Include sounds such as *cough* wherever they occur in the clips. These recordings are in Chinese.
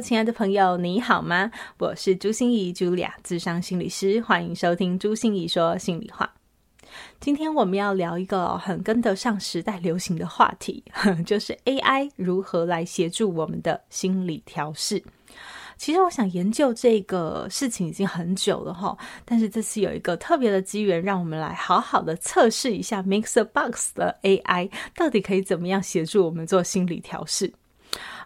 亲爱的朋友，你好吗？我是朱心仪，Julia，咨商心理师，欢迎收听朱心仪说心里话。今天我们要聊一个很跟得上时代流行的话题，*laughs* 就是 AI 如何来协助我们的心理调试。其实我想研究这个事情已经很久了哈，但是这次有一个特别的机缘，让我们来好好的测试一下 MixerBox 的 AI 到底可以怎么样协助我们做心理调试。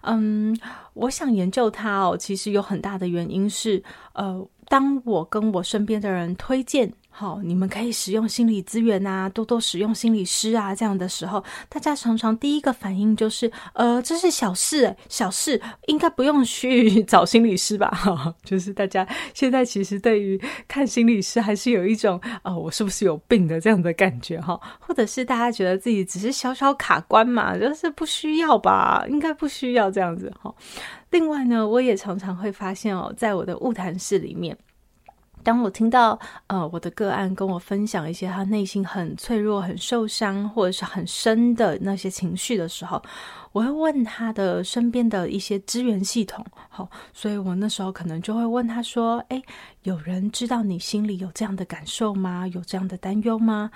嗯，我想研究它哦，其实有很大的原因是，呃，当我跟我身边的人推荐。好，你们可以使用心理资源啊，多多使用心理师啊，这样的时候，大家常常第一个反应就是，呃，这是小事，小事应该不用去 *laughs* 找心理师吧？哈，*laughs* 就是大家现在其实对于看心理师还是有一种，呃，我是不是有病的这样的感觉哈，或者是大家觉得自己只是小小卡关嘛，就是不需要吧，应该不需要这样子哈。另外呢，我也常常会发现哦，在我的物谈室里面。当我听到呃我的个案跟我分享一些他内心很脆弱、很受伤或者是很深的那些情绪的时候，我会问他的身边的一些资源系统，好，所以我那时候可能就会问他说：“诶，有人知道你心里有这样的感受吗？有这样的担忧吗？”、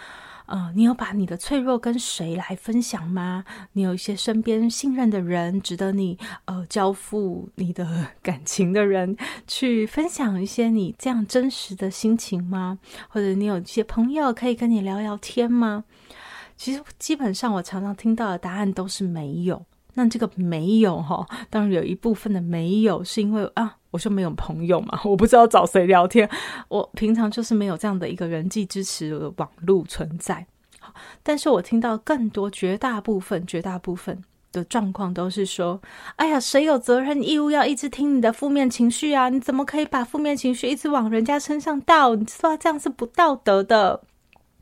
呃，你有把你的脆弱跟谁来分享吗？你有一些身边信任的人，值得你呃交付你的感情的人，去分享一些你这样真实的心情吗？或者你有一些朋友可以跟你聊聊天吗？其实基本上我常常听到的答案都是没有。那这个没有哈，当然有一部分的没有是因为啊。我就没有朋友嘛，我不知道找谁聊天。我平常就是没有这样的一个人际支持的网络存在。但是我听到更多、绝大部分、绝大部分的状况都是说：“哎呀，谁有责任义务要一直听你的负面情绪啊？你怎么可以把负面情绪一直往人家身上倒？你知道这样是不道德的。”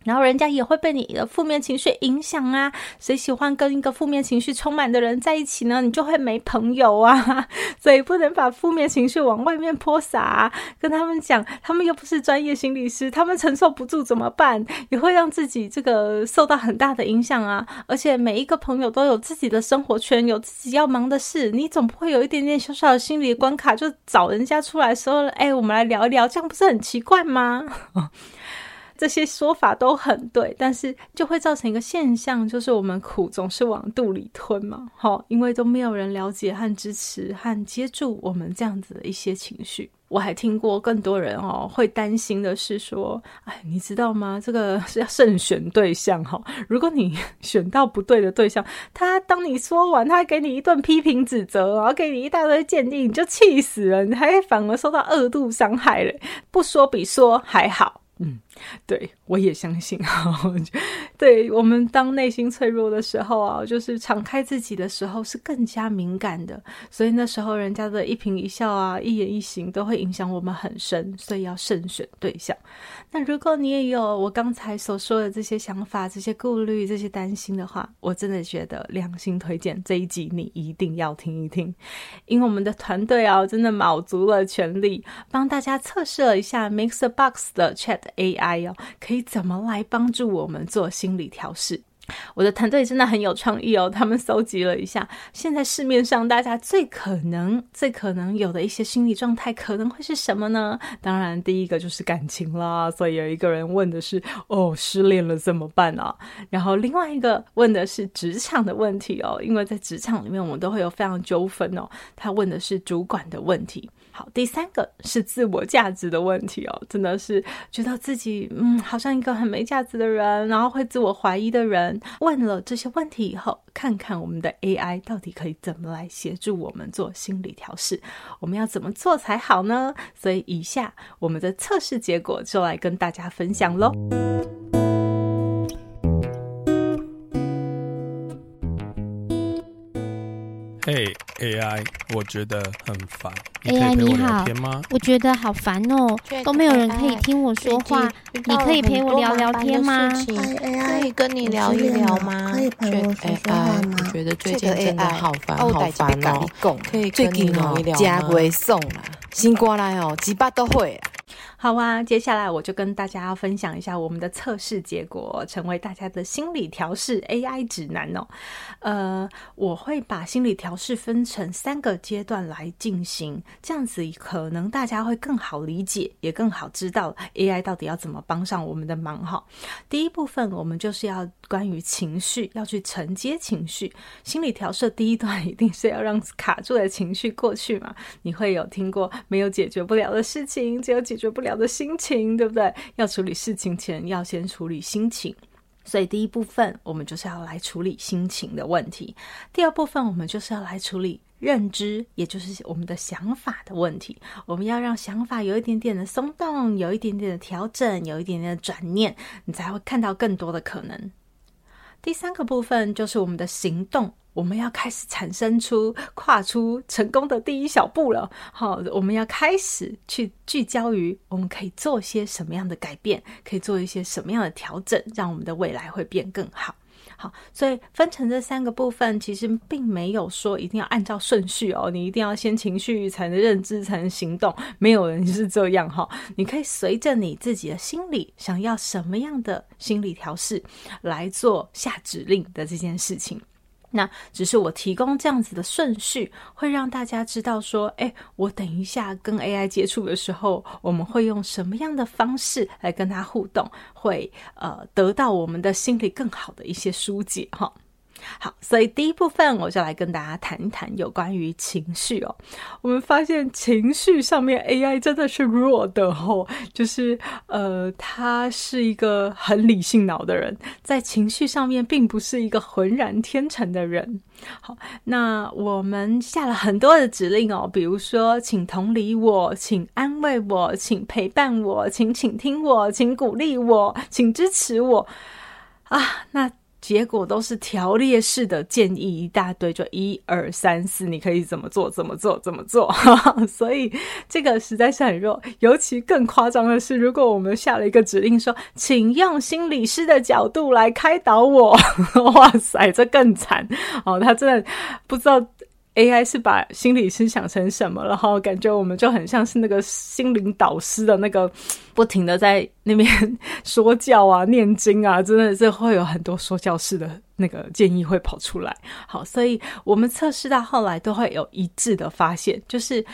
然后人家也会被你的负面情绪影响啊！谁喜欢跟一个负面情绪充满的人在一起呢？你就会没朋友啊！*laughs* 所以不能把负面情绪往外面泼洒啊，跟他们讲，他们又不是专业心理师，他们承受不住怎么办？也会让自己这个受到很大的影响啊！而且每一个朋友都有自己的生活圈，有自己要忙的事，你总不会有一点点小小的心理关卡就找人家出来说：“哎，我们来聊一聊，这样不是很奇怪吗？” *laughs* *laughs* 这些说法都很对，但是就会造成一个现象，就是我们苦总是往肚里吞嘛，齁，因为都没有人了解和支持和接住我们这样子的一些情绪。我还听过更多人哦会担心的是说，哎，你知道吗？这个是要慎选对象哈，如果你选到不对的对象，他当你说完，他给你一顿批评指责，然后给你一大堆鉴定，你就气死了，你还反而受到二度伤害了。不说比说还好。嗯，*laughs* 对，我也相信哈。*laughs* 对，我们当内心脆弱的时候啊，就是敞开自己的时候是更加敏感的，所以那时候人家的一颦一笑啊，一言一行都会影响我们很深，所以要慎选对象。那如果你也有我刚才所说的这些想法、这些顾虑、这些担心的话，我真的觉得良心推荐这一集你一定要听一听，因为我们的团队啊，真的卯足了全力帮大家测试了一下 Mixbox 的 Chat。AI 哦，可以怎么来帮助我们做心理调试？我的团队真的很有创意哦，他们搜集了一下现在市面上大家最可能、最可能有的一些心理状态，可能会是什么呢？当然，第一个就是感情啦，所以有一个人问的是：“哦，失恋了怎么办啊？”然后另外一个问的是职场的问题哦，因为在职场里面我们都会有非常纠纷哦。他问的是主管的问题。好，第三个是自我价值的问题哦，真的是觉得自己嗯，好像一个很没价值的人，然后会自我怀疑的人。问了这些问题以后，看看我们的 AI 到底可以怎么来协助我们做心理调试，我们要怎么做才好呢？所以以下我们的测试结果就来跟大家分享喽。嘿。Hey. AI，我觉得很烦。AI 你好，我觉得好烦哦，都没有人可以听我说话。你可以陪我聊聊天吗？可以跟你聊一聊吗？可以陪我说说话吗？我觉得最近真的好烦，好烦哦。可以跟你聊一聊吗？加微送啦，新过来哦，几把都会啊。好啊，接下来我就跟大家要分享一下我们的测试结果，成为大家的心理调试 AI 指南哦。呃，我会把心理调试分成三个阶段来进行，这样子可能大家会更好理解，也更好知道 AI 到底要怎么帮上我们的忙哈。第一部分，我们就是要关于情绪，要去承接情绪。心理调试第一段一定是要让卡住的情绪过去嘛。你会有听过没有解决不了的事情，只有解决不了的心情，对不对？要处理事情前，要先处理心情。所以第一部分，我们就是要来处理心情的问题；第二部分，我们就是要来处理认知，也就是我们的想法的问题。我们要让想法有一点点的松动，有一点点的调整，有一点点的转念，你才会看到更多的可能。第三个部分就是我们的行动。我们要开始产生出跨出成功的第一小步了。好，我们要开始去聚焦于我们可以做些什么样的改变，可以做一些什么样的调整，让我们的未来会变更好。好，所以分成这三个部分，其实并没有说一定要按照顺序哦。你一定要先情绪，才能认知，才能行动。没有人是这样哈。你可以随着你自己的心理，想要什么样的心理调试来做下指令的这件事情。那只是我提供这样子的顺序，会让大家知道说，哎，我等一下跟 AI 接触的时候，我们会用什么样的方式来跟他互动，会呃得到我们的心理更好的一些疏解哈。好，所以第一部分我就来跟大家谈一谈有关于情绪哦。我们发现情绪上面 AI 真的是弱的哦，就是呃，他是一个很理性脑的人，在情绪上面并不是一个浑然天成的人。好，那我们下了很多的指令哦，比如说，请同理我，请安慰我，请陪伴我，请倾听我，请鼓励我，请支持我啊，那。结果都是条列式的建议一大堆，就一二三四，你可以怎么做？怎么做？怎么做？*laughs* 所以这个实在是很弱。尤其更夸张的是，如果我们下了一个指令说，请用心理师的角度来开导我，*laughs* 哇塞，这更惨哦！他真的不知道。AI 是把心理师想成什么？然后感觉我们就很像是那个心灵导师的那个，*laughs* 不停的在那边说教啊、念经啊，真的是会有很多说教式的那个建议会跑出来。好，所以我们测试到后来都会有一致的发现，就是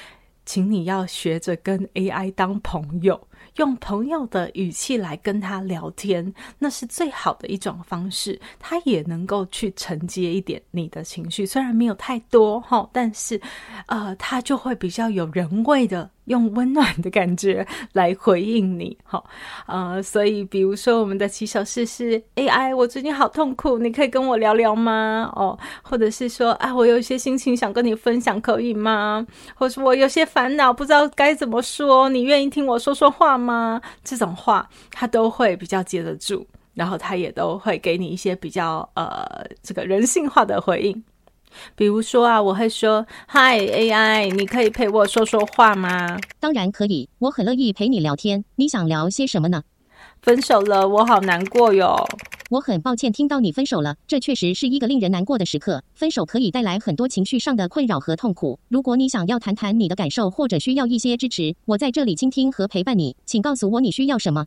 请你要学着跟 AI 当朋友。用朋友的语气来跟他聊天，那是最好的一种方式。他也能够去承接一点你的情绪，虽然没有太多哈，但是，呃，他就会比较有人味的。用温暖的感觉 *laughs* 来回应你，好，呃，所以比如说我们的起手式是 AI，我最近好痛苦，你可以跟我聊聊吗？哦，或者是说，啊，我有一些心情想跟你分享，可以吗？或是我有些烦恼，不知道该怎么说，你愿意听我说说话吗？这种话他都会比较接得住，然后他也都会给你一些比较呃这个人性化的回应。比如说啊，我会说：“Hi AI，你可以陪我说说话吗？”当然可以，我很乐意陪你聊天。你想聊些什么呢？分手了，我好难过哟。我很抱歉听到你分手了，这确实是一个令人难过的时刻。分手可以带来很多情绪上的困扰和痛苦。如果你想要谈谈你的感受，或者需要一些支持，我在这里倾听和陪伴你。请告诉我你需要什么。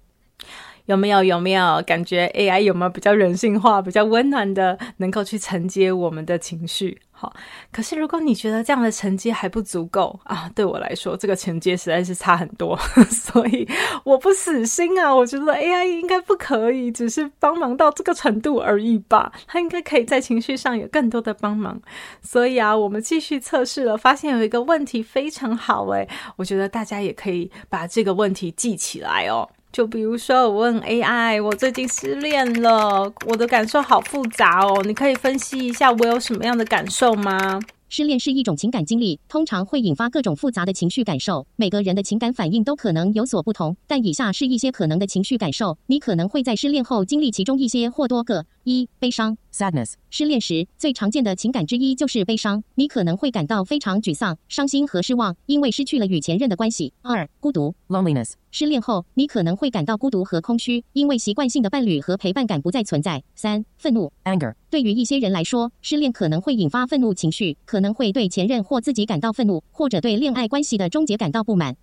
有没有有没有感觉 AI 有没有比较人性化、比较温暖的，能够去承接我们的情绪？好，可是如果你觉得这样的承接还不足够啊，对我来说这个承接实在是差很多，*laughs* 所以我不死心啊，我觉得 AI 应该不可以，只是帮忙到这个程度而已吧，它应该可以在情绪上有更多的帮忙。所以啊，我们继续测试了，发现有一个问题非常好诶，我觉得大家也可以把这个问题记起来哦。就比如说，我问 AI，我最近失恋了，我的感受好复杂哦，你可以分析一下我有什么样的感受吗？失恋是一种情感经历，通常会引发各种复杂的情绪感受。每个人的情感反应都可能有所不同，但以下是一些可能的情绪感受，你可能会在失恋后经历其中一些或多个。一、悲伤 （sadness）。失恋时最常见的情感之一就是悲伤，你可能会感到非常沮丧、伤心和失望，因为失去了与前任的关系。二、孤独 （loneliness）。失恋后，你可能会感到孤独和空虚，因为习惯性的伴侣和陪伴感不再存在。三、愤怒 （anger）。对于一些人来说，失恋可能会引发愤怒情绪，可能会对前任或自己感到愤怒，或者对恋爱关系的终结感到不满。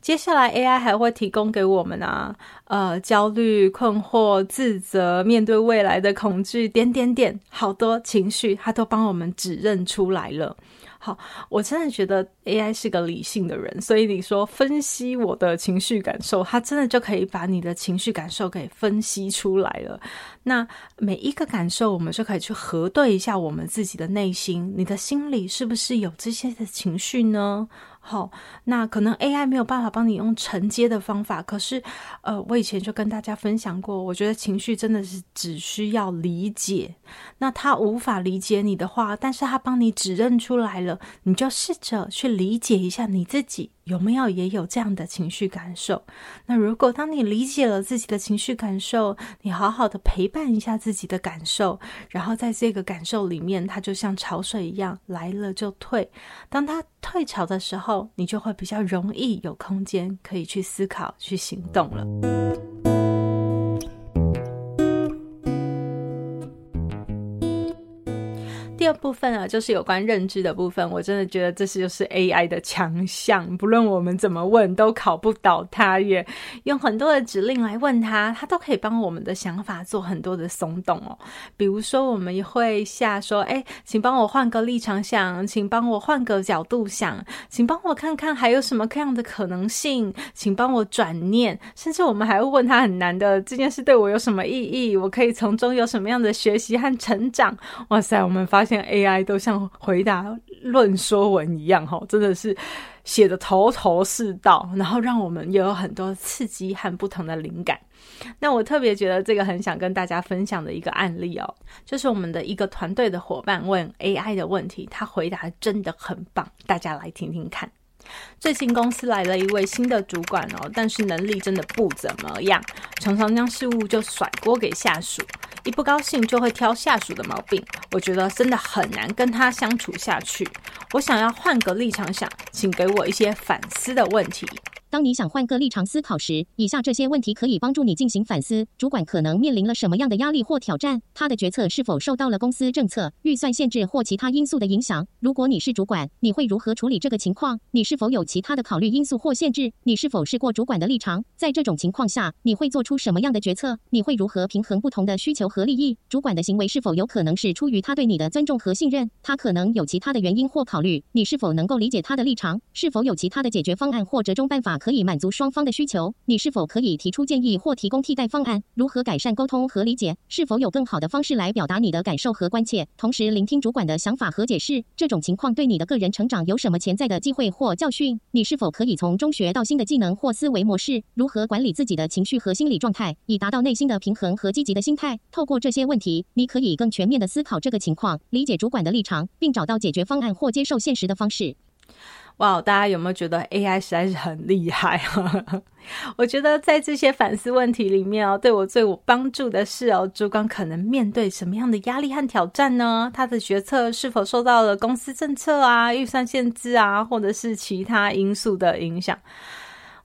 接下来，AI 还会提供给我们啊，呃，焦虑、困惑、自责、面对未来的恐惧，点点点，好多情绪，它都帮我们指认出来了。好，我真的觉得 AI 是个理性的人，所以你说分析我的情绪感受，它真的就可以把你的情绪感受给分析出来了。那每一个感受，我们就可以去核对一下我们自己的内心，你的心里是不是有这些的情绪呢？好，那可能 AI 没有办法帮你用承接的方法，可是，呃，我以前就跟大家分享过，我觉得情绪真的是只需要理解。那他无法理解你的话，但是他帮你指认出来了，你就试着去理解一下你自己。有没有也有这样的情绪感受？那如果当你理解了自己的情绪感受，你好好的陪伴一下自己的感受，然后在这个感受里面，它就像潮水一样来了就退。当它退潮的时候，你就会比较容易有空间可以去思考、去行动了。二部分啊，就是有关认知的部分。我真的觉得这是就是 AI 的强项，不论我们怎么问，都考不倒它耶。用很多的指令来问它，它都可以帮我们的想法做很多的松动哦。比如说，我们会下说：“哎，请帮我换个立场想，请帮我换个角度想，请帮我看看还有什么各样的可能性，请帮我转念。”甚至我们还会问他很难的这件事对我有什么意义？我可以从中有什么样的学习和成长？哇塞，我们发现。AI 都像回答论说文一样，哈，真的是写得头头是道，然后让我们也有很多刺激和不同的灵感。那我特别觉得这个很想跟大家分享的一个案例哦，就是我们的一个团队的伙伴问 AI 的问题，他回答真的很棒，大家来听听看。最近公司来了一位新的主管哦，但是能力真的不怎么样，常常将事务就甩锅给下属，一不高兴就会挑下属的毛病，我觉得真的很难跟他相处下去。我想要换个立场想，请给我一些反思的问题。当你想换个立场思考时，以下这些问题可以帮助你进行反思：主管可能面临了什么样的压力或挑战？他的决策是否受到了公司政策、预算限制或其他因素的影响？如果你是主管，你会如何处理这个情况？你是否有其他的考虑因素或限制？你是否试过主管的立场？在这种情况下，你会做出什么样的决策？你会如何平衡不同的需求和利益？主管的行为是否有可能是出于他对你的尊重和信任？他可能有其他的原因或考虑。你是否能够理解他的立场？是否有其他的解决方案或折中办法？可以满足双方的需求，你是否可以提出建议或提供替代方案？如何改善沟通和理解？是否有更好的方式来表达你的感受和关切？同时聆听主管的想法和解释。这种情况对你的个人成长有什么潜在的机会或教训？你是否可以从中学到新的技能或思维模式？如何管理自己的情绪和心理状态，以达到内心的平衡和积极的心态？透过这些问题，你可以更全面地思考这个情况，理解主管的立场，并找到解决方案或接受现实的方式。哇大家有没有觉得 AI 实在是很厉害？*laughs* 我觉得在这些反思问题里面哦，对我最有帮助的是哦，主管可能面对什么样的压力和挑战呢？他的决策是否受到了公司政策啊、预算限制啊，或者是其他因素的影响？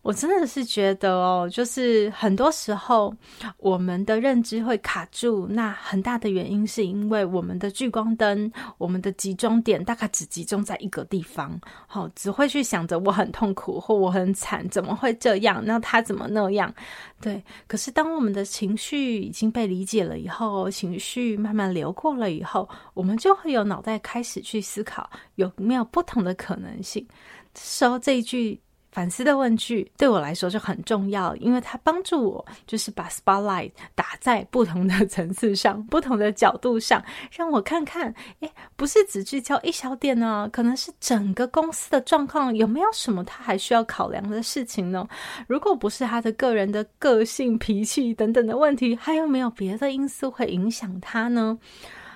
我真的是觉得哦，就是很多时候我们的认知会卡住，那很大的原因是因为我们的聚光灯，我们的集中点大概只集中在一个地方，好，只会去想着我很痛苦或我很惨，怎么会这样？那他怎么那样？对，可是当我们的情绪已经被理解了以后，情绪慢慢流过了以后，我们就会有脑袋开始去思考有没有不同的可能性。这时候这一句。反思的问句对我来说就很重要，因为它帮助我，就是把 spotlight 打在不同的层次上、不同的角度上，让我看看，诶，不是只聚焦一小点呢，可能是整个公司的状况有没有什么他还需要考量的事情呢？如果不是他的个人的个性、脾气等等的问题，还有没有别的因素会影响他呢？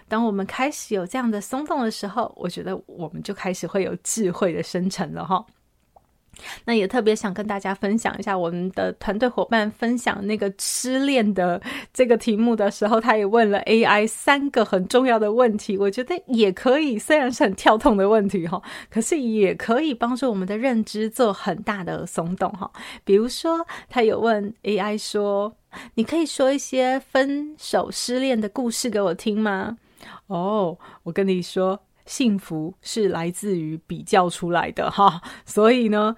当我们开始有这样的松动的时候，我觉得我们就开始会有智慧的生成了哈。那也特别想跟大家分享一下，我们的团队伙伴分享那个失恋的这个题目的时候，他也问了 AI 三个很重要的问题。我觉得也可以，虽然是很跳痛的问题哈，可是也可以帮助我们的认知做很大的松动哈。比如说，他有问 AI 说：“你可以说一些分手失恋的故事给我听吗？”哦，我跟你说。幸福是来自于比较出来的哈，*laughs* 所以呢，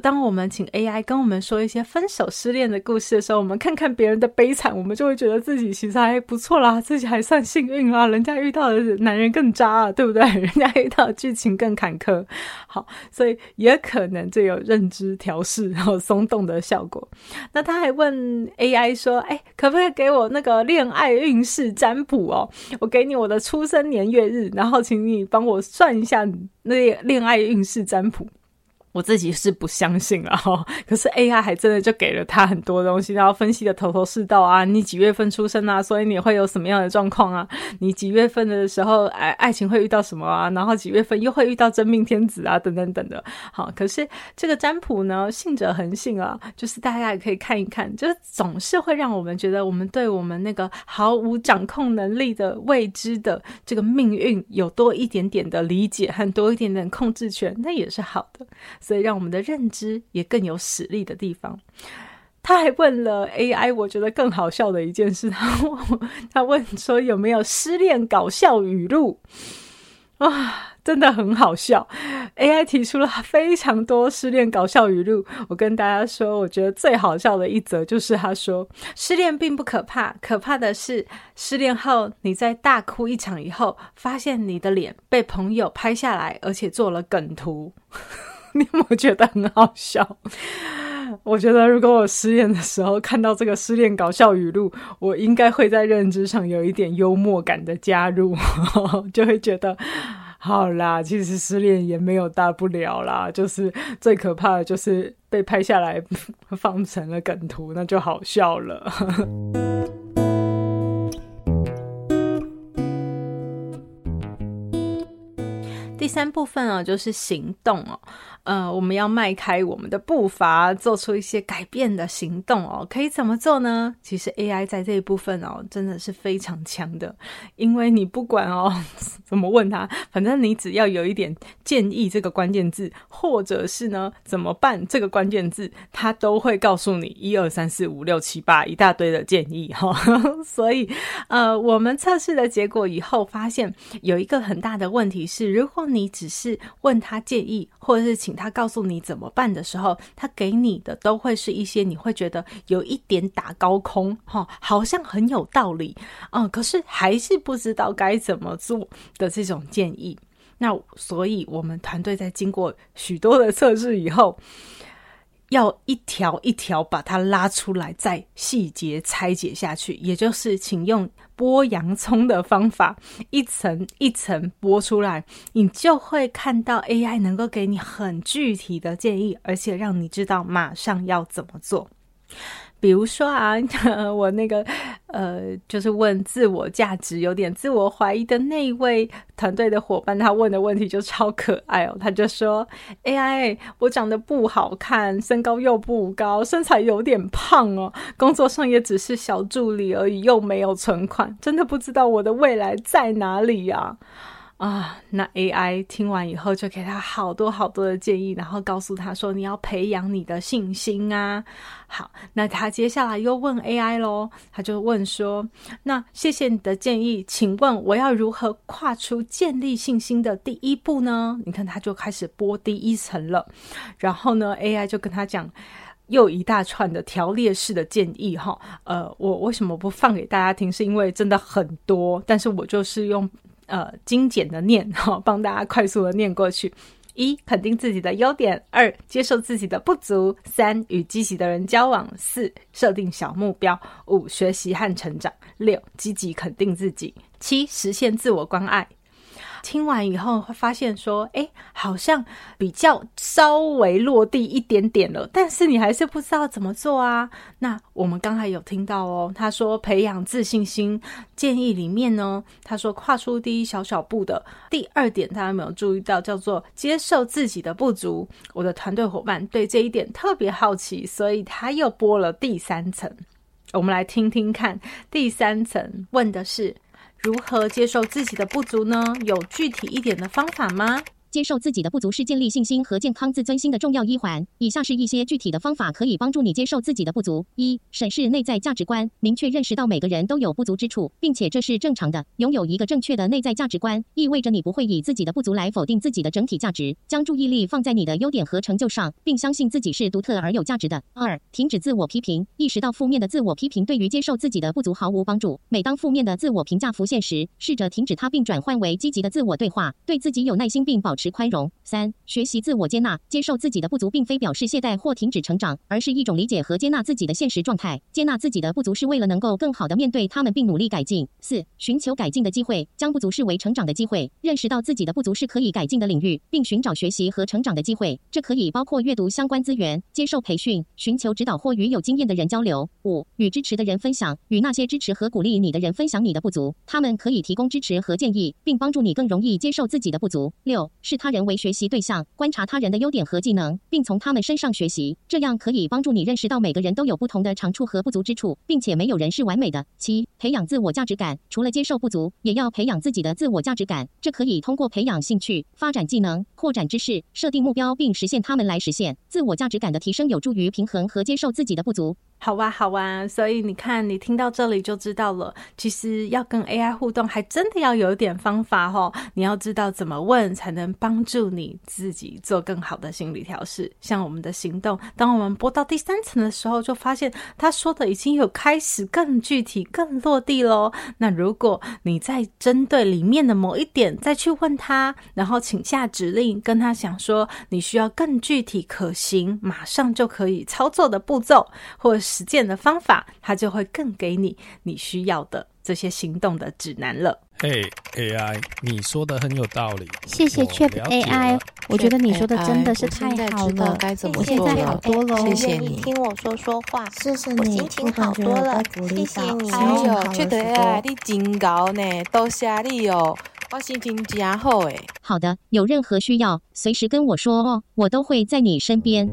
当我们请 AI 跟我们说一些分手失恋的故事的时候，我们看看别人的悲惨，我们就会觉得自己其实还不错啦，自己还算幸运啦。人家遇到的男人更渣啊，对不对？*laughs* 人家遇到的剧情更坎坷。好，所以也可能就有认知调试然后松动的效果。那他还问 AI 说：“哎，可不可以给我那个恋爱运势占卜哦？我给你我的出生年月日，然后请你。”帮我算一下那恋爱运势占卜。我自己是不相信了哈，可是 AI 还真的就给了他很多东西，然后分析的头头是道啊。你几月份出生啊？所以你会有什么样的状况啊？你几月份的时候，爱爱情会遇到什么啊？然后几月份又会遇到真命天子啊？等等等的。好，可是这个占卜呢，信者恒信啊，就是大家也可以看一看，就是总是会让我们觉得，我们对我们那个毫无掌控能力的未知的这个命运有多一点点的理解，和多一点点控制权，那也是好的。所以让我们的认知也更有实力的地方。他还问了 AI，我觉得更好笑的一件事，他问他问说有没有失恋搞笑语录啊？真的很好笑，AI 提出了非常多失恋搞笑语录。我跟大家说，我觉得最好笑的一则就是他说：“失恋并不可怕，可怕的是失恋后你在大哭一场以后，发现你的脸被朋友拍下来，而且做了梗图。”你有没有觉得很好笑？*laughs* 我觉得如果我失恋的时候看到这个失恋搞笑语录，我应该会在认知上有一点幽默感的加入，*laughs* 就会觉得好啦，其实失恋也没有大不了啦，就是最可怕的就是被拍下来放成了梗图，那就好笑了。*laughs* 第三部分啊，就是行动哦。呃，我们要迈开我们的步伐，做出一些改变的行动哦。可以怎么做呢？其实 AI 在这一部分哦，真的是非常强的。因为你不管哦 *laughs* 怎么问他，反正你只要有一点建议这个关键字，或者是呢怎么办这个关键字，他都会告诉你一二三四五六七八一大堆的建议哈。*laughs* 所以呃，我们测试的结果以后发现有一个很大的问题是，如果你只是问他建议，或者是请他告诉你怎么办的时候，他给你的都会是一些你会觉得有一点打高空，哈，好像很有道理，嗯，可是还是不知道该怎么做的这种建议。那所以我们团队在经过许多的测试以后，要一条一条把它拉出来，再细节拆解下去，也就是请用剥洋葱的方法，一层一层剥出来，你就会看到 AI 能够给你很具体的建议，而且让你知道马上要怎么做。比如说啊，*laughs* 我那个呃，就是问自我价值有点自我怀疑的那位团队的伙伴，他问的问题就超可爱哦。他就说：“AI，我长得不好看，身高又不高，身材有点胖哦，工作上也只是小助理而已，又没有存款，真的不知道我的未来在哪里呀。”啊，啊那 AI 听完以后就给他好多好多的建议，然后告诉他说：“你要培养你的信心啊。”好，那他接下来又问 AI 咯，他就问说：“那谢谢你的建议，请问我要如何跨出建立信心的第一步呢？”你看，他就开始剥第一层了，然后呢，AI 就跟他讲又一大串的条列式的建议哈。呃，我为什么不放给大家听？是因为真的很多，但是我就是用。呃，精简的念 *laughs* 哈，帮大家快速的念过去。一、肯定自己的优点；二、接受自己的不足；三、与积极的人交往；四、设定小目标；五、学习和成长；六、积极肯定自己；七、实现自我关爱。听完以后会发现说，哎，好像比较稍微落地一点点了，但是你还是不知道怎么做啊。那我们刚才有听到哦，他说培养自信心建议里面呢，他说跨出第一小小步的第二点，大家有没有注意到叫做接受自己的不足？我的团队伙伴对这一点特别好奇，所以他又播了第三层。我们来听听看，第三层问的是如何接受自己的不足呢？有具体一点的方法吗？接受自己的不足是建立信心和健康自尊心的重要一环。以下是一些具体的方法，可以帮助你接受自己的不足：一、审视内在价值观，明确认识到每个人都有不足之处，并且这是正常的。拥有一个正确的内在价值观，意味着你不会以自己的不足来否定自己的整体价值，将注意力放在你的优点和成就上，并相信自己是独特而有价值的。二、停止自我批评，意识到负面的自我批评对于接受自己的不足毫无帮助。每当负面的自我评价浮现时，试着停止它，并转换为积极的自我对话，对自己有耐心，并保持。持宽容。三、学习自我接纳，接受自己的不足，并非表示懈怠或停止成长，而是一种理解和接纳自己的现实状态。接纳自己的不足是为了能够更好地面对他们，并努力改进。四、寻求改进的机会，将不足视为成长的机会，认识到自己的不足是可以改进的领域，并寻找学习和成长的机会。这可以包括阅读相关资源、接受培训、寻求指导或与有经验的人交流。五、与支持的人分享，与那些支持和鼓励你的人分享你的不足，他们可以提供支持和建议，并帮助你更容易接受自己的不足。六、视他人为学习对象，观察他人的优点和技能，并从他们身上学习，这样可以帮助你认识到每个人都有不同的长处和不足之处，并且没有人是完美的。七、培养自我价值感，除了接受不足，也要培养自己的自我价值感。这可以通过培养兴趣、发展技能、扩展知识、设定目标并实现他们来实现。自我价值感的提升有助于平衡和接受自己的不足。好哇，好哇，所以你看，你听到这里就知道了。其实要跟 AI 互动，还真的要有一点方法哦。你要知道怎么问，才能帮助你自己做更好的心理调试。像我们的行动，当我们播到第三层的时候，就发现他说的已经有开始更具体、更落地喽。那如果你再针对里面的某一点再去问他，然后请下指令，跟他讲说你需要更具体、可行、马上就可以操作的步骤，或者是实践的方法，它就会更给你你需要的这些行动的指南了。嘿，AI，你说的很有道理。谢谢 ChatAI，我觉得你说的真的是太好了。该怎么现在好多了，谢谢你听我说说话，谢谢你，心情好多了。谢谢你，哎呦，ChatAI，你真高呢，多谢你哦，我心情真好诶。好的，有任何需要，随时跟我说哦，我都会在你身边。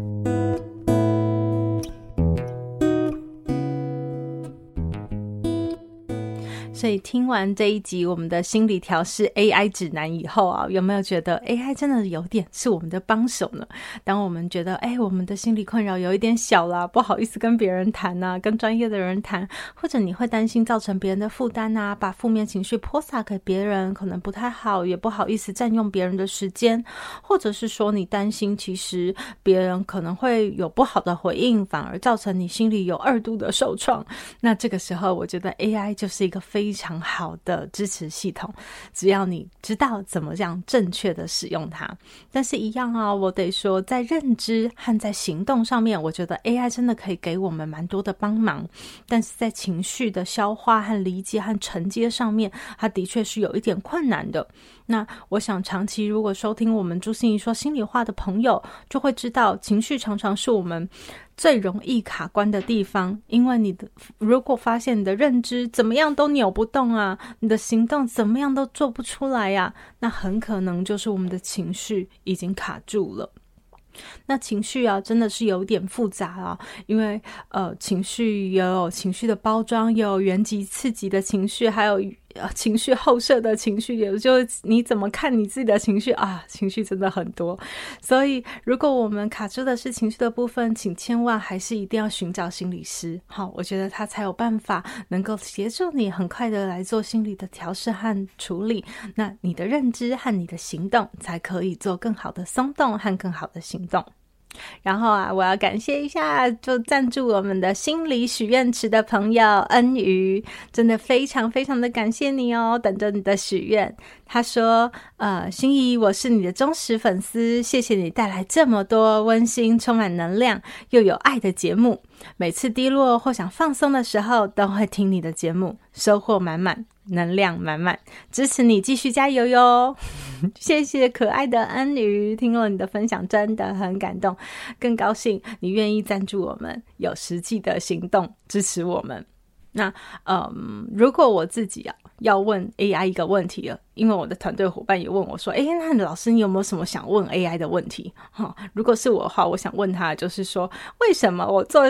所以听完这一集我们的心理调试 AI 指南以后啊，有没有觉得 AI 真的有点是我们的帮手呢？当我们觉得哎，我们的心理困扰有一点小啦，不好意思跟别人谈呐、啊，跟专业的人谈，或者你会担心造成别人的负担呐，把负面情绪泼洒给别人，可能不太好，也不好意思占用别人的时间，或者是说你担心其实别人可能会有不好的回应，反而造成你心里有二度的受创。那这个时候，我觉得 AI 就是一个非非常好的支持系统，只要你知道怎么样正确的使用它。但是，一样啊，我得说，在认知和在行动上面，我觉得 AI 真的可以给我们蛮多的帮忙。但是在情绪的消化和理解和承接上面，它的确是有一点困难的。那我想，长期如果收听我们朱心怡说心里话的朋友，就会知道，情绪常常是我们最容易卡关的地方。因为你的如果发现你的认知怎么样都扭不动啊，你的行动怎么样都做不出来呀，那很可能就是我们的情绪已经卡住了。那情绪啊，真的是有点复杂啊，因为呃，情绪有情绪的包装，有原级刺激的情绪，还有。呃，情绪后设的情绪，也就你怎么看你自己的情绪啊？情绪真的很多，所以如果我们卡住的是情绪的部分，请千万还是一定要寻找心理师。好，我觉得他才有办法能够协助你很快的来做心理的调试和处理，那你的认知和你的行动才可以做更好的松动和更好的行动。然后啊，我要感谢一下，就赞助我们的心理许愿池的朋友恩瑜，真的非常非常的感谢你哦，等着你的许愿。他说：“呃，心仪，我是你的忠实粉丝，谢谢你带来这么多温馨、充满能量又有爱的节目。每次低落或想放松的时候，都会听你的节目，收获满满。”能量满满，支持你继续加油哟！*laughs* 谢谢可爱的恩宇，听了你的分享真的很感动，更高兴你愿意赞助我们，有实际的行动支持我们。那嗯，如果我自己啊要问 AI 一个问题了。因为我的团队伙伴也问我说：“哎，那老师，你有没有什么想问 AI 的问题？” *laughs* 哈，如果是我的话，我想问他，就是说，为什么我做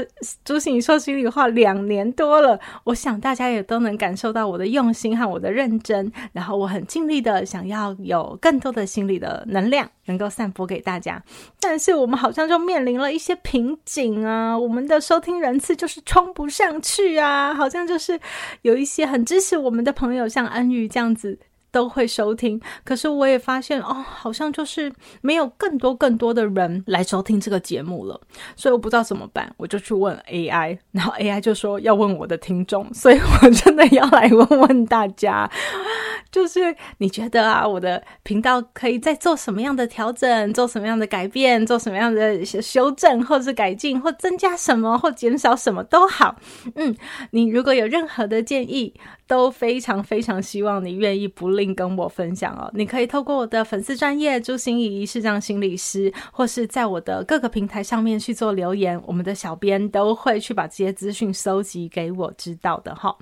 朱心说心里话两年多了，我想大家也都能感受到我的用心和我的认真，然后我很尽力的想要有更多的心理的能量能够散播给大家，但是我们好像就面临了一些瓶颈啊，我们的收听人次就是冲不上去啊，好像就是有一些很支持我们的朋友，像恩宇这样子。都会收听，可是我也发现哦，好像就是没有更多更多的人来收听这个节目了，所以我不知道怎么办，我就去问 AI，然后 AI 就说要问我的听众，所以我真的要来问问大家，*laughs* 就是你觉得啊，我的频道可以再做什么样的调整，做什么样的改变，做什么样的修正，或是改进，或增加什么，或减少什么都好，嗯，你如果有任何的建议，都非常非常希望你愿意不并跟我分享哦。你可以透过我的粉丝专业朱心怡视障心理师，或是在我的各个平台上面去做留言，我们的小编都会去把这些资讯收集给我知道的哈。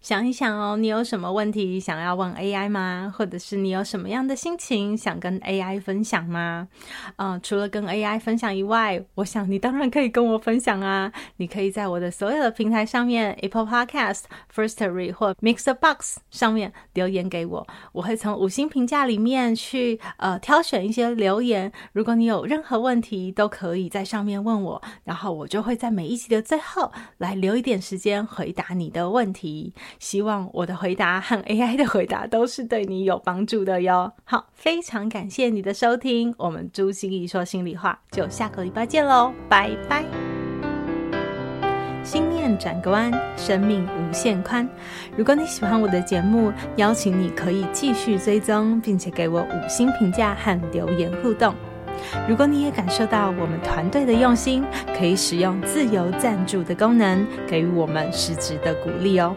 想一想哦，你有什么问题想要问 AI 吗？或者是你有什么样的心情想跟 AI 分享吗？嗯、除了跟 AI 分享以外，我想你当然可以跟我分享啊。你可以在我的所有的平台上面，Apple Podcast、Firstory 或 Mixbox 上面留言给我，我会从五星评价里面去呃挑选一些留言。如果你有任何问题，都可以在上面问我，然后我就会在每一集的最后来留一点时间回答你的问题希望我的回答和 *laughs* AI 的回答都是对你有帮助的哟。好，非常感谢你的收听，我们朱心怡说心里话，就下个礼拜见喽，拜拜。心念转个弯，生命无限宽。如果你喜欢我的节目，邀请你可以继续追踪，并且给我五星评价和留言互动。如果你也感受到我们团队的用心，可以使用自由赞助的功能，给予我们实质的鼓励哦。